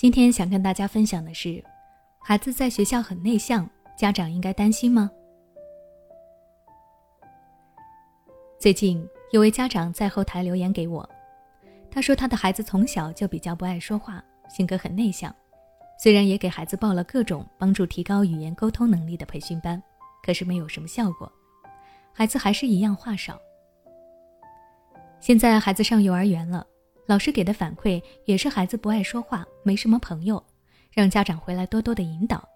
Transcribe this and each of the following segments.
今天想跟大家分享的是，孩子在学校很内向，家长应该担心吗？最近有位家长在后台留言给我，他说他的孩子从小就比较不爱说话，性格很内向，虽然也给孩子报了各种帮助提高语言沟通能力的培训班，可是没有什么效果，孩子还是一样话少。现在孩子上幼儿园了。老师给的反馈也是孩子不爱说话，没什么朋友，让家长回来多多的引导。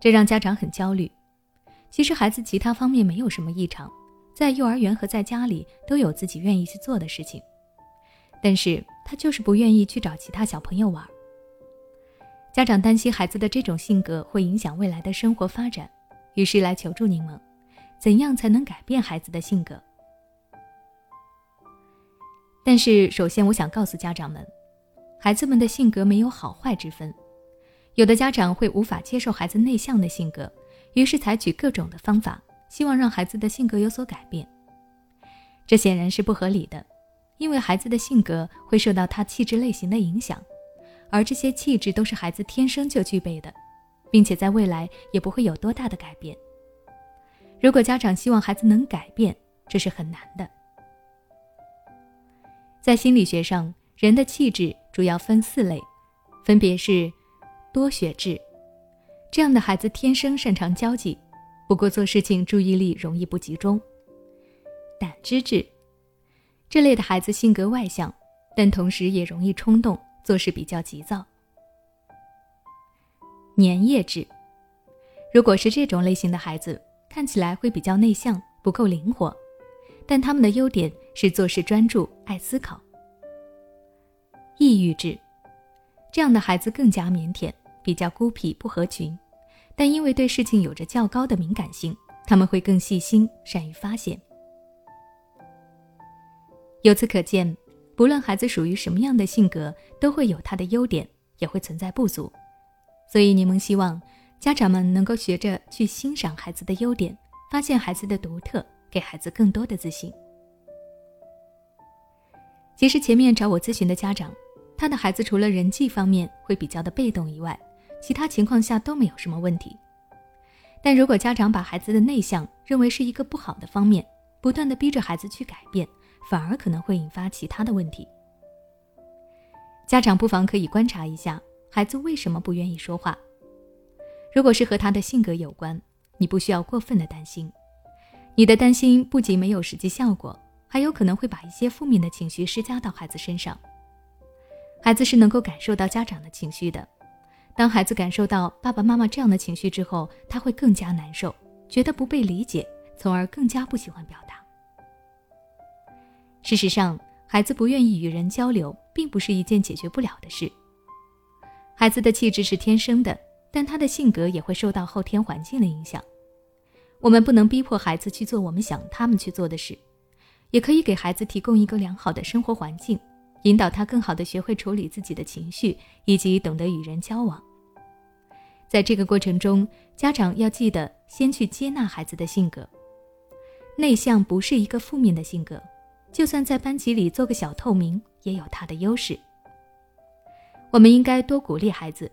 这让家长很焦虑。其实孩子其他方面没有什么异常，在幼儿园和在家里都有自己愿意去做的事情，但是他就是不愿意去找其他小朋友玩。家长担心孩子的这种性格会影响未来的生活发展，于是来求助柠檬，怎样才能改变孩子的性格？但是，首先我想告诉家长们，孩子们的性格没有好坏之分。有的家长会无法接受孩子内向的性格，于是采取各种的方法，希望让孩子的性格有所改变。这显然是不合理的，因为孩子的性格会受到他气质类型的影响，而这些气质都是孩子天生就具备的，并且在未来也不会有多大的改变。如果家长希望孩子能改变，这是很难的。在心理学上，人的气质主要分四类，分别是多血质，这样的孩子天生擅长交际，不过做事情注意力容易不集中；胆汁质，这类的孩子性格外向，但同时也容易冲动，做事比较急躁；粘液质，如果是这种类型的孩子，看起来会比较内向，不够灵活。但他们的优点是做事专注、爱思考。抑郁质，这样的孩子更加腼腆，比较孤僻，不合群。但因为对事情有着较高的敏感性，他们会更细心，善于发现。由此可见，不论孩子属于什么样的性格，都会有他的优点，也会存在不足。所以，柠檬希望家长们能够学着去欣赏孩子的优点，发现孩子的独特。给孩子更多的自信。其实前面找我咨询的家长，他的孩子除了人际方面会比较的被动以外，其他情况下都没有什么问题。但如果家长把孩子的内向认为是一个不好的方面，不断的逼着孩子去改变，反而可能会引发其他的问题。家长不妨可以观察一下孩子为什么不愿意说话。如果是和他的性格有关，你不需要过分的担心。你的担心不仅没有实际效果，还有可能会把一些负面的情绪施加到孩子身上。孩子是能够感受到家长的情绪的，当孩子感受到爸爸妈妈这样的情绪之后，他会更加难受，觉得不被理解，从而更加不喜欢表达。事实上，孩子不愿意与人交流，并不是一件解决不了的事。孩子的气质是天生的，但他的性格也会受到后天环境的影响。我们不能逼迫孩子去做我们想他们去做的事，也可以给孩子提供一个良好的生活环境，引导他更好的学会处理自己的情绪，以及懂得与人交往。在这个过程中，家长要记得先去接纳孩子的性格。内向不是一个负面的性格，就算在班级里做个小透明，也有他的优势。我们应该多鼓励孩子，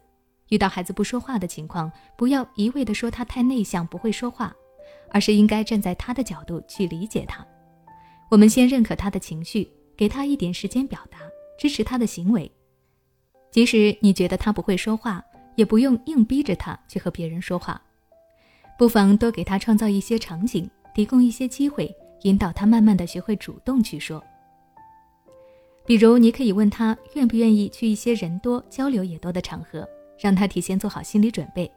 遇到孩子不说话的情况，不要一味的说他太内向，不会说话。而是应该站在他的角度去理解他。我们先认可他的情绪，给他一点时间表达，支持他的行为。即使你觉得他不会说话，也不用硬逼着他去和别人说话。不妨多给他创造一些场景，提供一些机会，引导他慢慢的学会主动去说。比如，你可以问他愿不愿意去一些人多、交流也多的场合，让他提前做好心理准备。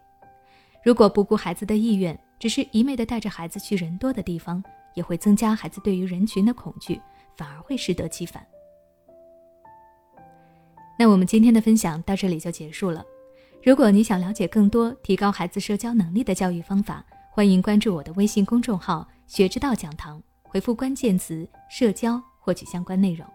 如果不顾孩子的意愿，只是一昧的带着孩子去人多的地方，也会增加孩子对于人群的恐惧，反而会适得其反。那我们今天的分享到这里就结束了。如果你想了解更多提高孩子社交能力的教育方法，欢迎关注我的微信公众号“学之道讲堂”，回复关键词“社交”获取相关内容。